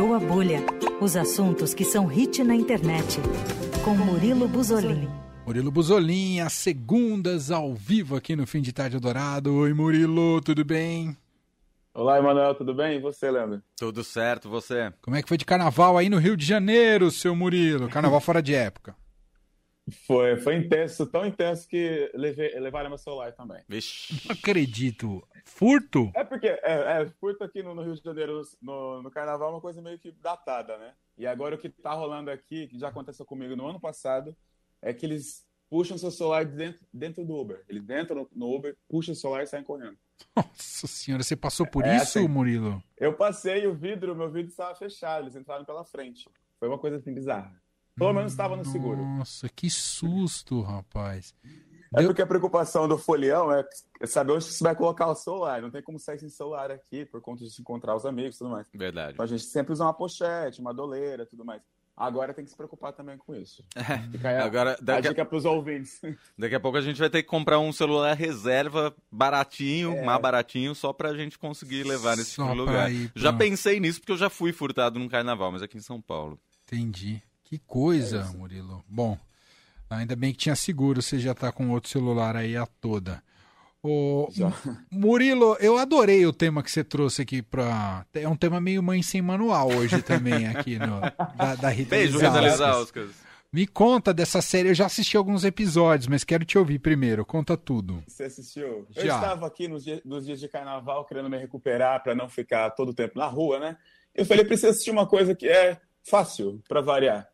Estourou a Bolha. Os assuntos que são hit na internet. Com Murilo Buzolin. Murilo Buzolin, às segundas ao vivo aqui no Fim de Tarde Dourado. Oi, Murilo, tudo bem? Olá, Emanuel, tudo bem? E você, Leandro? Tudo certo, você? Como é que foi de carnaval aí no Rio de Janeiro, seu Murilo? Carnaval fora de época. Foi, foi intenso, tão intenso que levei, levaram meu celular também. Vixe. Não acredito. Furto? É porque, é, é furto aqui no, no, Rio de Janeiro, no, no carnaval, é uma coisa meio que datada, né? E agora o que tá rolando aqui, que já aconteceu comigo no ano passado, é que eles puxam seu celular dentro, dentro do Uber. Eles entram no, no Uber, puxam o celular e saem correndo. Nossa senhora, você passou por É, isso, assim. Murilo? Eu passei o vidro, meu vidro estava fechado, eles entraram pela frente. Foi uma coisa assim bizarra. Pelo menos estava no seguro. Nossa, que susto, rapaz. É porque a preocupação do folião é saber onde você vai colocar o celular. Não tem como sair sem celular aqui, por conta de se encontrar os amigos e tudo mais. Verdade. Então a gente sempre usa uma pochete, uma doleira tudo mais. Agora tem que se preocupar também com isso. Fica aí a, Agora, a daqui a, dica pros ouvintes. daqui a pouco a gente vai ter que comprar um celular reserva baratinho, É. mais baratinho, só pra gente conseguir levar nesse tipo lugar. ir Já pensei nisso porque eu já fui furtado num carnaval, mas aqui em São Paulo. Entendi. Que coisa, É. Murilo. Bom, ainda bem que tinha seguro, você já tá com outro celular aí a toda. Ô, Já. Murilo, eu adorei o tema que você trouxe aqui pra. É um tema meio mãe sem manual hoje também, aqui no, da, da Rita Beijo. Rita Lizauskas. Me conta dessa série, eu já assisti alguns episódios, mas quero te ouvir primeiro. Conta tudo. Você assistiu? Já. Eu estava aqui nos dias, nos dias de carnaval querendo me recuperar para não ficar todo o tempo na rua, né? Eu falei, preciso assistir uma coisa que é fácil, para variar.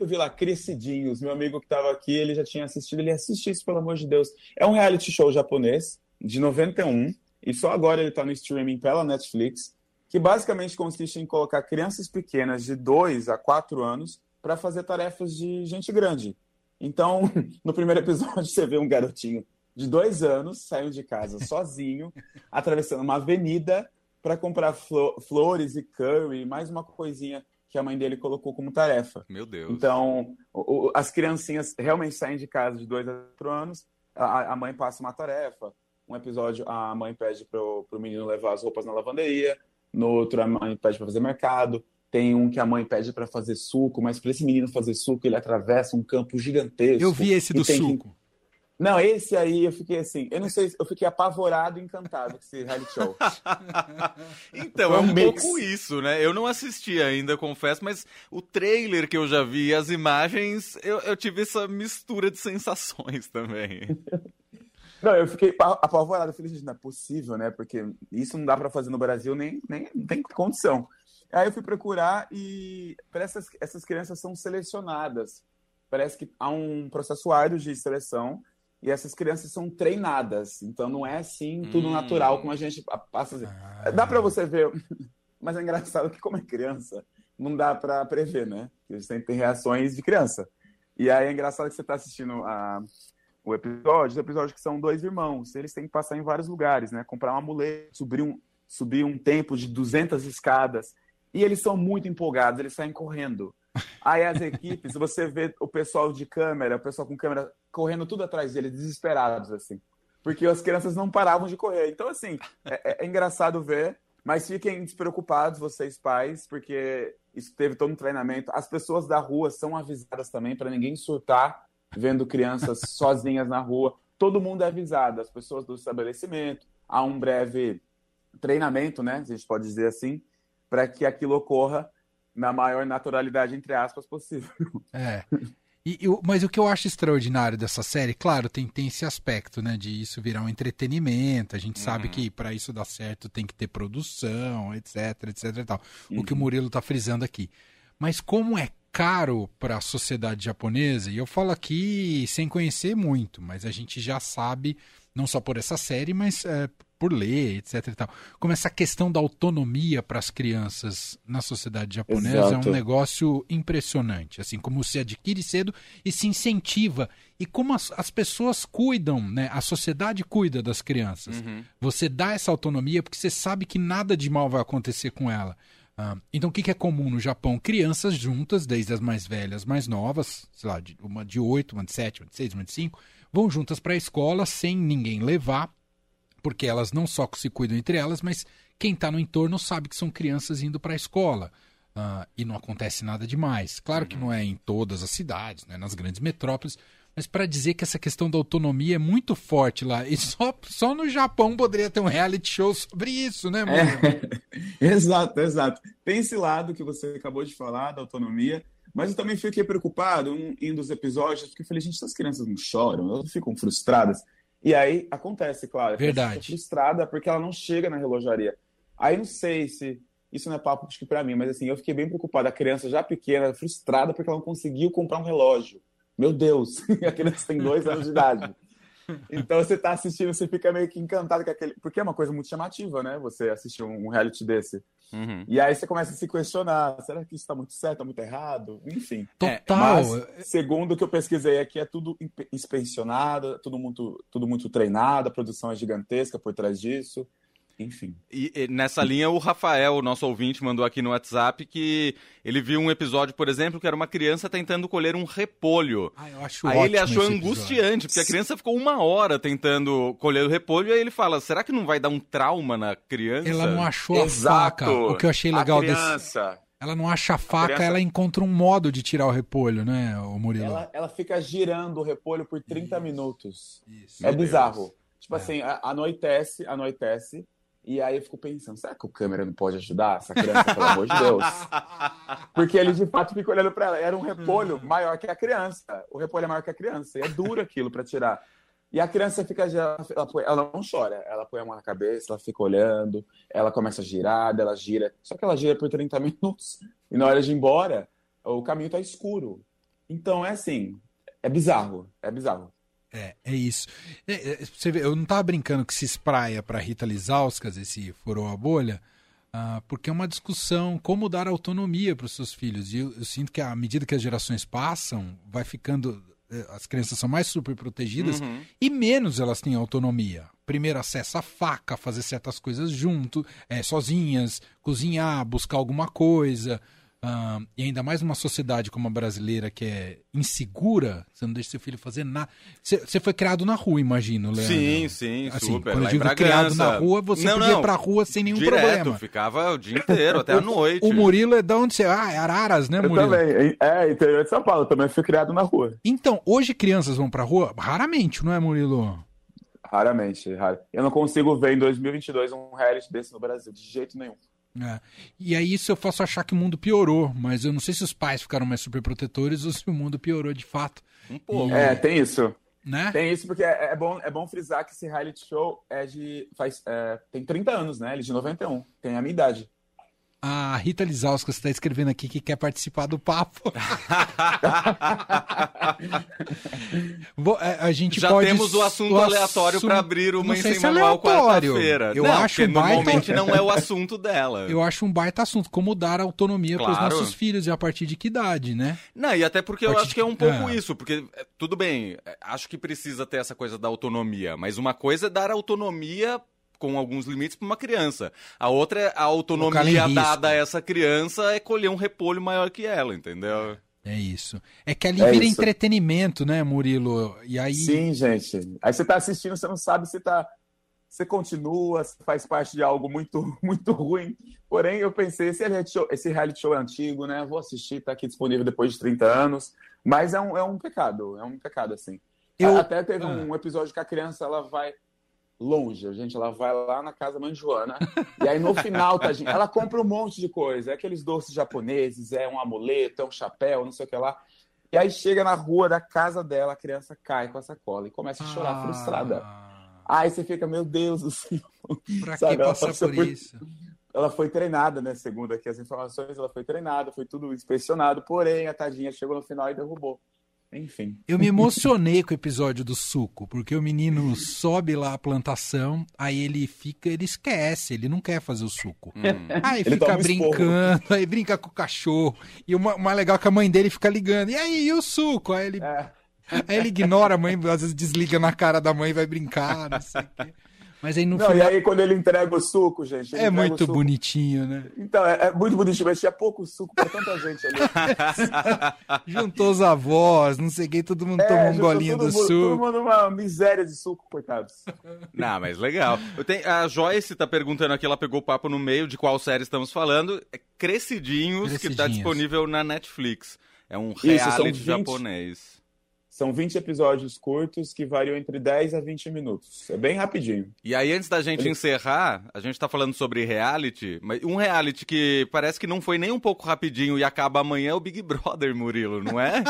Eu vi lá Crescidinhos, meu amigo que estava aqui, ele já tinha assistido, ele assiste isso, pelo amor de Deus. É um reality show japonês, de 91, e só agora ele está no streaming pela Netflix, que basicamente consiste em colocar crianças pequenas de 2 a 4 anos para fazer tarefas de gente grande. Então, no primeiro episódio, você vê um garotinho de dois anos saindo de casa sozinho, atravessando uma avenida para comprar flo- flores e curry, e mais uma coisinha que a mãe dele colocou como tarefa. Meu Deus. Então, o- o- as criancinhas realmente saem de casa de dois a quatro anos, a, a mãe passa uma tarefa. Um episódio, a mãe pede pro, pro menino levar as roupas na lavanderia, no outro, a mãe pede para fazer mercado. Tem um que a mãe pede para fazer suco, mas para esse menino fazer suco, ele atravessa um campo gigantesco. Eu vi esse do tem que- suco. Não, esse aí eu fiquei assim, eu não sei, eu fiquei apavorado e encantado com esse reality show. Então, é um um pouco isso, né? Eu não assisti ainda, confesso, mas o trailer que eu já vi, as imagens, eu, eu tive essa mistura de sensações também. Não, eu fiquei pa- apavorado. Eu falei, gente, não é possível, né? Porque isso não dá pra fazer no Brasil, nem, nem não tem condição. Aí eu fui procurar e parece que essas, essas crianças são selecionadas. Parece que há um processo árduo de seleção e essas crianças são treinadas. Então não é assim tudo Hum. natural como a gente pa- passa. Ah, Dá pra você ver, mas é engraçado que como é criança, não dá pra prever, né? Porque Eles têm que ter reações de criança. E aí é engraçado que você tá assistindo a, o episódio, o episódio que são dois irmãos, eles têm que passar em vários lugares, né? Comprar uma muleta, subir um, subir um tempo de 200 escadas. E eles são muito empolgados, eles saem correndo. Aí as equipes, você vê o pessoal de câmera, o pessoal com câmera correndo tudo atrás deles, desesperados, assim. Porque as crianças não paravam de correr. Então, assim, é, é- é engraçado ver, mas fiquem despreocupados, vocês pais, porque isso teve todo um treinamento. As pessoas da rua são avisadas também para ninguém surtar vendo crianças sozinhas na rua. Todo mundo é avisado, as pessoas do estabelecimento. Há um breve treinamento, né? A gente pode dizer assim, para que aquilo ocorra na maior naturalidade, entre aspas, possível. É. E, eu- mas o que eu acho extraordinário dessa série, claro, tem, tem esse aspecto, né, de isso virar um entretenimento. A gente sabe Uhum. que para isso dar certo tem que ter produção, etc, etc e tal. O que o Uhum. Murilo tá frisando aqui. Mas como é caro para a sociedade japonesa, e eu falo aqui sem conhecer muito, mas a gente já sabe, não só por essa série, mas é, por ler, etc e tal. Como essa questão da autonomia para as crianças na sociedade japonesa é Exato. um negócio impressionante, assim como se adquire cedo e se incentiva e como as, as pessoas cuidam, né? A sociedade cuida das crianças. Uhum. Você dá essa autonomia porque você sabe que nada de mal vai acontecer com ela. Ah, então, o que, que é comum no Japão? Crianças juntas, desde as mais velhas, mais novas, sei lá, de, uma de 8, uma de 7, uma de 6, uma de 5, vão juntas para a escola sem ninguém levar, porque elas não só se cuidam entre elas, mas quem está no entorno sabe que são crianças indo para a escola. uh, e não acontece nada demais. Claro que não é em todas as cidades, né, nas grandes metrópoles, mas para dizer que essa questão da autonomia é muito forte lá. E só, só no Japão poderia ter um reality show sobre isso, né, mano? É, exato, exato. Tem esse lado que você acabou de falar, da autonomia, mas eu também fiquei preocupado em um dos episódios, porque eu falei, gente, essas crianças não choram, elas ficam frustradas. E aí acontece, claro. Verdade. frustrada porque ela não chega na relojaria. Aí não sei se isso não é papo para mim, mas assim, eu fiquei bem preocupado. A criança já pequena, frustrada porque ela não conseguiu comprar um relógio. Meu Deus, a criança tem dois anos de idade. Então você está assistindo, você fica meio que encantado com aquele. Porque é uma coisa muito chamativa, né? Você assistir um reality desse. Uhum. E aí você começa a se questionar: será que isso está muito certo, está muito errado? Enfim. Total. Mas, segundo o que eu pesquisei aqui, é tudo inspecionado, tudo muito, tudo muito treinado, a produção é gigantesca por trás disso. Enfim. E, e, nessa linha, o Rafael, nosso ouvinte, mandou aqui no WhatsApp que ele viu um episódio, por exemplo, que era uma criança tentando colher um repolho. Ah, eu acho aí ele achou angustiante, porque a criança ficou uma hora tentando colher o repolho, e aí ele fala: será que não vai dar um trauma na criança? Ela não achou Exato. a faca. O que eu achei legal desse. Ela não acha a faca, a criança... ela encontra um modo de tirar o repolho, né, o Murilo? Ela, ela fica girando o repolho por 30 isso, minutos. Isso, é bizarro. Deus. Tipo é. assim, anoitece, anoitece, e aí eu fico pensando, será que o câmera não pode ajudar essa criança, pelo amor de Deus? Porque ele de fato fica olhando para ela. Era um repolho hum. maior que a criança. O repolho é maior que a criança. E é duro aquilo para tirar. E a criança fica ela, ela não chora, ela põe a mão na cabeça, ela fica olhando, ela começa a girar, ela gira. Só que ela gira por 30 minutos. E na hora de ir embora, o caminho tá escuro. Então é assim, é bizarro, é bizarro. É, é isso. É, é, você vê, eu não estava brincando que se espraia para Rita Lizauskas, esse furou a bolha, uh, porque é uma discussão como dar autonomia para os seus filhos. E eu, eu, sinto que à medida que as gerações passam, vai ficando. É, as crianças são mais super protegidas uhum. e menos elas têm autonomia. Primeiro acesso à faca, fazer certas coisas junto, é, sozinhas, cozinhar, buscar alguma coisa. Uh, e ainda mais numa sociedade como a brasileira que é insegura, você não deixa seu filho fazer nada. Você foi criado na rua, imagino, Leandro. Sim, sim, assim, super. Quando eu digo criado na rua, você não, podia não, ir pra rua sem nenhum direto, problema. ficava o dia inteiro, até a noite. O Murilo é de onde você... Ah, é Araras, né, eu Murilo? também. É, interior de São Paulo, também fui criado na rua. Então, hoje crianças vão pra rua? Raramente, não é, Murilo? Raramente, raro. Eu não consigo ver em 2022 um reality desse no Brasil, de jeito nenhum. É. E aí isso eu faço achar que o mundo piorou, mas eu não sei se os pais ficaram mais superprotetores ou se o mundo piorou de fato. Um pouco. E... É, tem isso. Né? Tem isso porque é, é, bom, é bom frisar que esse reality show é de faz, é, tem 30 anos, né? Ele é de 91, tem a minha idade. A Rita Lizauskas está escrevendo aqui que quer participar do papo. É, a gente Já pode... temos o assunto o aleatório para abrir uma em sem manual quarta-feira. Eu não, acho um baita... normalmente não é o assunto dela. Eu acho um baita assunto, como dar autonomia claro. para os nossos filhos e a partir de que idade, né? Não, e até porque eu acho que é um pouco é. isso, porque é, tudo bem, é, acho que precisa ter essa coisa da autonomia, mas uma coisa é dar autonomia com alguns limites para uma criança. A outra é a autonomia dada a essa criança é colher um repolho maior que ela, entendeu? É isso. É que ali é vira isso. entretenimento, né, Murilo? E aí... Sim, gente. Aí você está assistindo, você não sabe se tá. Você continua, se faz parte de algo muito, muito ruim. Porém, eu pensei, esse reality show, esse reality show é antigo, né? Vou assistir, está aqui disponível depois de 30 anos. Mas é um, é um pecado, é um pecado, assim. Eu... Até teve ah. um episódio que a criança ela vai longe. A gente ela vai lá na casa da mãe Joana. e aí no final, tá, gente, ela compra um monte de coisa. É aqueles doces japoneses, é um amuleto, é um chapéu, não sei o que lá. E aí chega na rua da casa dela, a criança cai com a sacola e começa a chorar ah. frustrada. Aí você fica, meu Deus do céu. Pra que passar por, por isso? Ela foi treinada, né? Segundo aqui as informações, ela foi treinada, foi tudo inspecionado, porém a tadinha chegou no final e derrubou. Enfim. Eu me emocionei com o episódio do suco, porque o menino sobe lá a plantação, aí ele fica, ele esquece, ele não quer fazer o suco. Hum. Aí ele fica brincando, aí brinca com o cachorro. E o mais legal é que a mãe dele fica ligando. E aí, e o suco? Aí ele, é. aí ele ignora a mãe, às vezes desliga na cara da mãe e vai brincar, não sei o quê. Mas aí no Não, final... e aí quando ele entrega o suco, gente. É muito suco. bonitinho, né? Então, é, é muito bonitinho, mas tinha pouco suco pra tanta gente ali. Juntou os avós, não sei quem, todo mundo tomou um golinho É, todo do mundo, Todo suco. mundo uma miséria de suco, coitados. Não, mas legal. Eu tenho, a Joyce tá perguntando aqui, ela pegou o papo no meio de qual série estamos falando. É Crescidinhos, que tá Crescidinhos. disponível na Netflix. É um são reality 20. japonês. São 20 episódios curtos que variam entre 10 a 20 minutos. É bem rapidinho. E aí, antes da gente Ele- encerrar, a gente tá falando sobre reality, mas um reality que parece que não foi nem um pouco rapidinho e acaba amanhã é o Big Brother, Murilo, não é?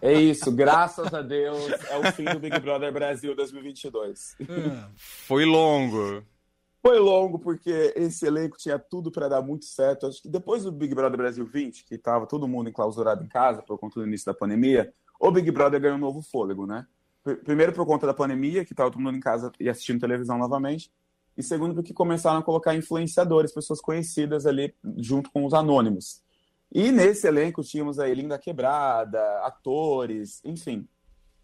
É isso, graças a Deus, é o fim do Big Brother Brasil 2022. Ah, Foi longo. Foi longo porque esse elenco tinha tudo para dar muito certo. Acho que depois do Big Brother Brasil 20, que estava todo mundo enclausurado em casa por conta do início da pandemia, o Big Brother ganhou um novo fôlego, né? Pr- Primeiro por conta da pandemia, que estava todo mundo em casa e assistindo televisão novamente. E segundo porque começaram a colocar influenciadores, pessoas conhecidas ali junto com os anônimos. E nesse elenco tínhamos aí Linda Quebrada, atores, enfim,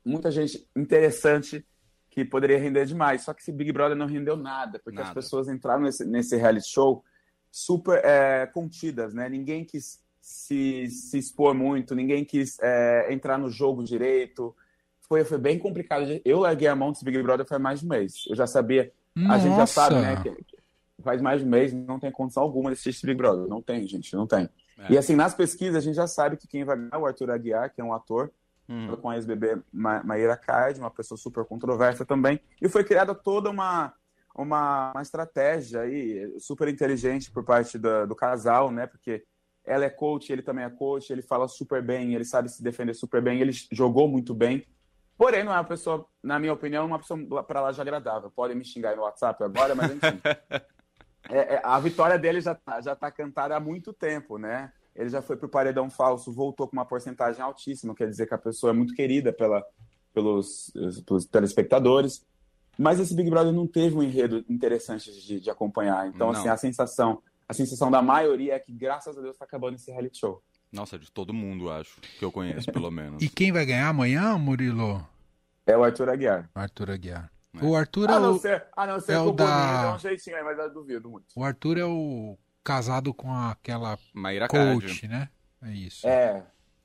muita gente interessante que poderia render demais. Só que esse Big Brother não rendeu nada, porque Nada. as pessoas entraram nesse, nesse reality show super é, contidas, né? Ninguém quis se, se expor muito, ninguém quis é, entrar no jogo direito. Foi, foi bem complicado. Eu larguei a mão desse Big Brother faz mais de um mês. Eu já sabia, a gente já sabe, né? Que faz mais de um mês, não tem condição alguma de assistir esse Big Brother. Não tem, gente, não tem. É. E assim, nas pesquisas, a gente já sabe que quem vai ganhar é o Arthur Aguiar, que é um ator, Hum. com a ex-bebê Ma Maíra Card, uma pessoa super controversa também. E foi criada toda uma, uma, uma estratégia aí, super inteligente por parte do, do casal, né? Porque ela é coach, ele também é coach, ele fala super bem, ele sabe se defender super bem, ele jogou muito bem. Porém, não é uma pessoa, na minha opinião, uma pessoa para lá de agradável. Podem me xingar no WhatsApp agora, mas enfim. É, é, a vitória dele já tá, já tá cantada há muito tempo, né? Ele já foi pro paredão falso, voltou com uma porcentagem altíssima, quer dizer que a pessoa é muito querida pela, pelos, pelos telespectadores. Mas esse Big Brother não teve um enredo interessante de, de acompanhar. Então, Não. assim, a sensação, a sensação da maioria é que, graças a Deus, tá acabando esse reality show. Nossa, de todo mundo, acho, que eu conheço, pelo menos. E quem vai ganhar amanhã, Murilo? É o Arthur Aguiar. Arthur Aguiar. É. O Arthur é A não o, ser, a não ser é o da- dê um jeitinho aí, mas eu duvido muito. o Arthur é o casado com aquela coach, né? É isso. É,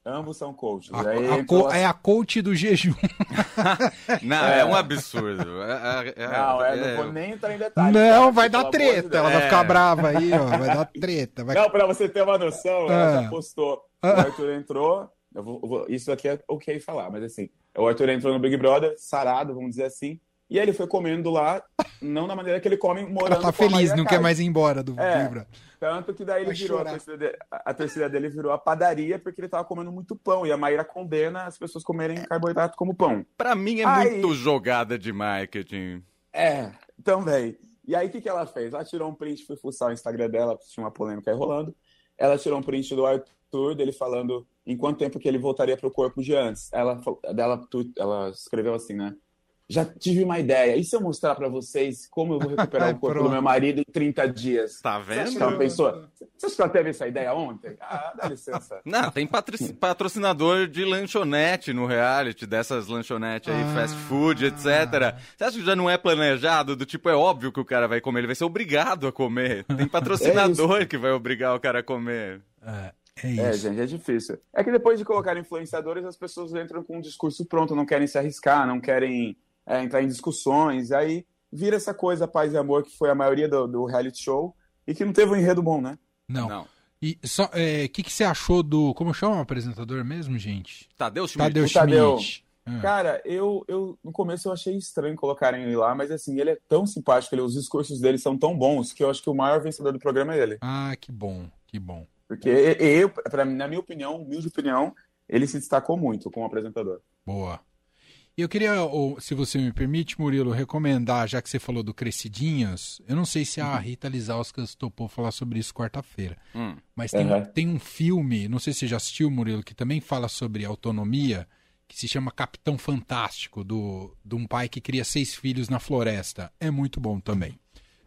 ambos são coaches. A- Aí a co- é a coach do jejum. Não, é, um absurdo. É- é- é- Não, é, é- não vou nem entrar em detalhes. Não, tá? vai dar de treta. Ela vai É. ficar brava aí, ó. Vai dar treta. Vai... Não, pra você ter uma noção, ela Ah. já postou. Ah. O Arthur entrou. eu vou- eu vou- isso aqui é ok falar, mas assim, o Arthur entrou no Big Brother, sarado, vamos dizer assim, e aí ele foi comendo lá, não da maneira que ele come morando Ela tá com a feliz, não quer mais ir embora do É. Big Brother. Tanto que daí ele Vai virou, a torcida, dele, a, torcida dele virou a padaria porque ele tava comendo muito pão, e a Maíra condena as pessoas comerem carboidrato como pão. Pra mim é Aí- muito jogada de marketing. É, também. E aí, o que, que ela fez? Ela tirou um print, fui fuçar o Instagram dela, tinha uma polêmica aí rolando. Ela tirou um print do Arthur, dele falando em quanto tempo que ele voltaria pro corpo de antes. Ela, dela, ela escreveu assim, né? Já tive uma ideia. E se eu mostrar pra vocês como eu vou recuperar o corpo do meu marido em 30 dias? Tá Você acha vendo? que ela pensou? Você acha que ela teve essa ideia ontem? Ah, dá licença. Não, tem patrocinador de lanchonete no reality, dessas lanchonetes aí, Ah. fast food, etc. Você acha que já não é planejado? Do tipo, é óbvio que o cara vai comer, ele vai ser obrigado a comer. Tem patrocinador que vai obrigar o cara a comer. É, é É, gente, é difícil. É que depois de colocar influenciadores, as pessoas entram com um discurso pronto, não querem se arriscar, não querem é, entrar em discussões, e aí vira essa coisa paz e amor que foi a maioria do, do reality show e que não teve um enredo bom, né? Não. Não. E só, o que, que você achou do. Como chama o apresentador mesmo, gente? Tadeu Schmidt. Tadeu O Tadeu. Schmidt. Ah. Cara, eu, eu no começo eu achei estranho colocarem ele lá, mas assim, ele é tão simpático, ele, os discursos dele são tão bons que eu acho que o maior vencedor do programa é ele. Ah, que bom, que bom. Porque eu, pra, mim, na minha opinião, humilde opinião, ele se destacou muito como apresentador. Boa. E eu queria, ou, se você me permite, Murilo, recomendar, já que você falou do Crescidinhos, eu não sei se a Rita Lizauskas topou falar sobre isso quarta-feira, Hum. mas tem, Uhum. tem um filme, não sei se você já assistiu, Murilo, que também fala sobre autonomia, que se chama Capitão Fantástico, do, de um pai que cria seis filhos na floresta. É muito bom também.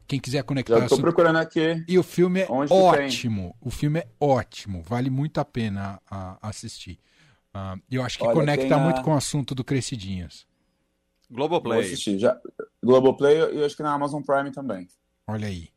Quem quiser conectar... Já estou isso- procurando aqui. E o filme é Onde ótimo. O filme é ótimo. Vale muito a pena a- assistir. Ah, eu acho que Olha, conecta a- muito com o assunto do Crescidinhos. Vou Globoplay. assistir. Já, Globoplay e acho que na Amazon Prime também. Olha aí.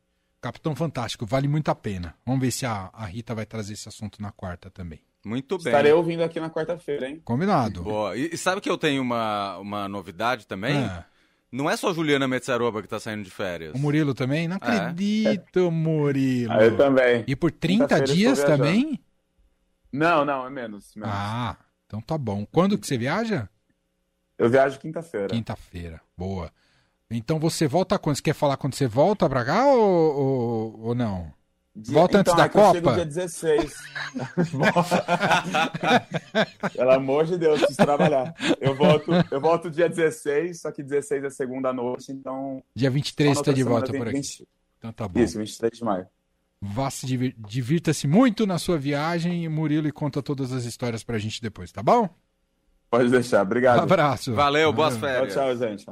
Capitão Fantástico, vale muito a pena. Vamos ver se a, a Rita vai trazer esse assunto na quarta também. Muito bem. Estarei ouvindo aqui na quarta-feira, hein? Combinado. Boa. E, e sabe que eu tenho uma, uma novidade também? Ah, Não é só Juliana Metzaroba que tá saindo de férias. o Murilo também? Não É. acredito, Murilo. Ah, eu também. E por 30 Quinta-feira eu dias também? Não, não, é menos. menos. Ah, então tá bom. Quando que você viaja? Eu viajo quinta-feira. Quinta-feira. Boa. Então você volta quando? Você quer falar quando você volta pra cá ou, ou, ou não? Dia- Volta antes então, da é que eu chego Copa? dia 16. Pelo amor de Deus, preciso trabalhar. Eu volto, eu volto dia 16, só que 16 é segunda noite, então. Dia 23 só na você tá outra de volta por aqui. 20 Então tá bom. Isso, 23 de maio. Vá se divir- divirta-se muito na sua viagem, Murilo, e conta todas as histórias pra gente depois, tá bom? Pode deixar. Obrigado. Abraço. Valeu, boas Tchau, férias. tchau, gente.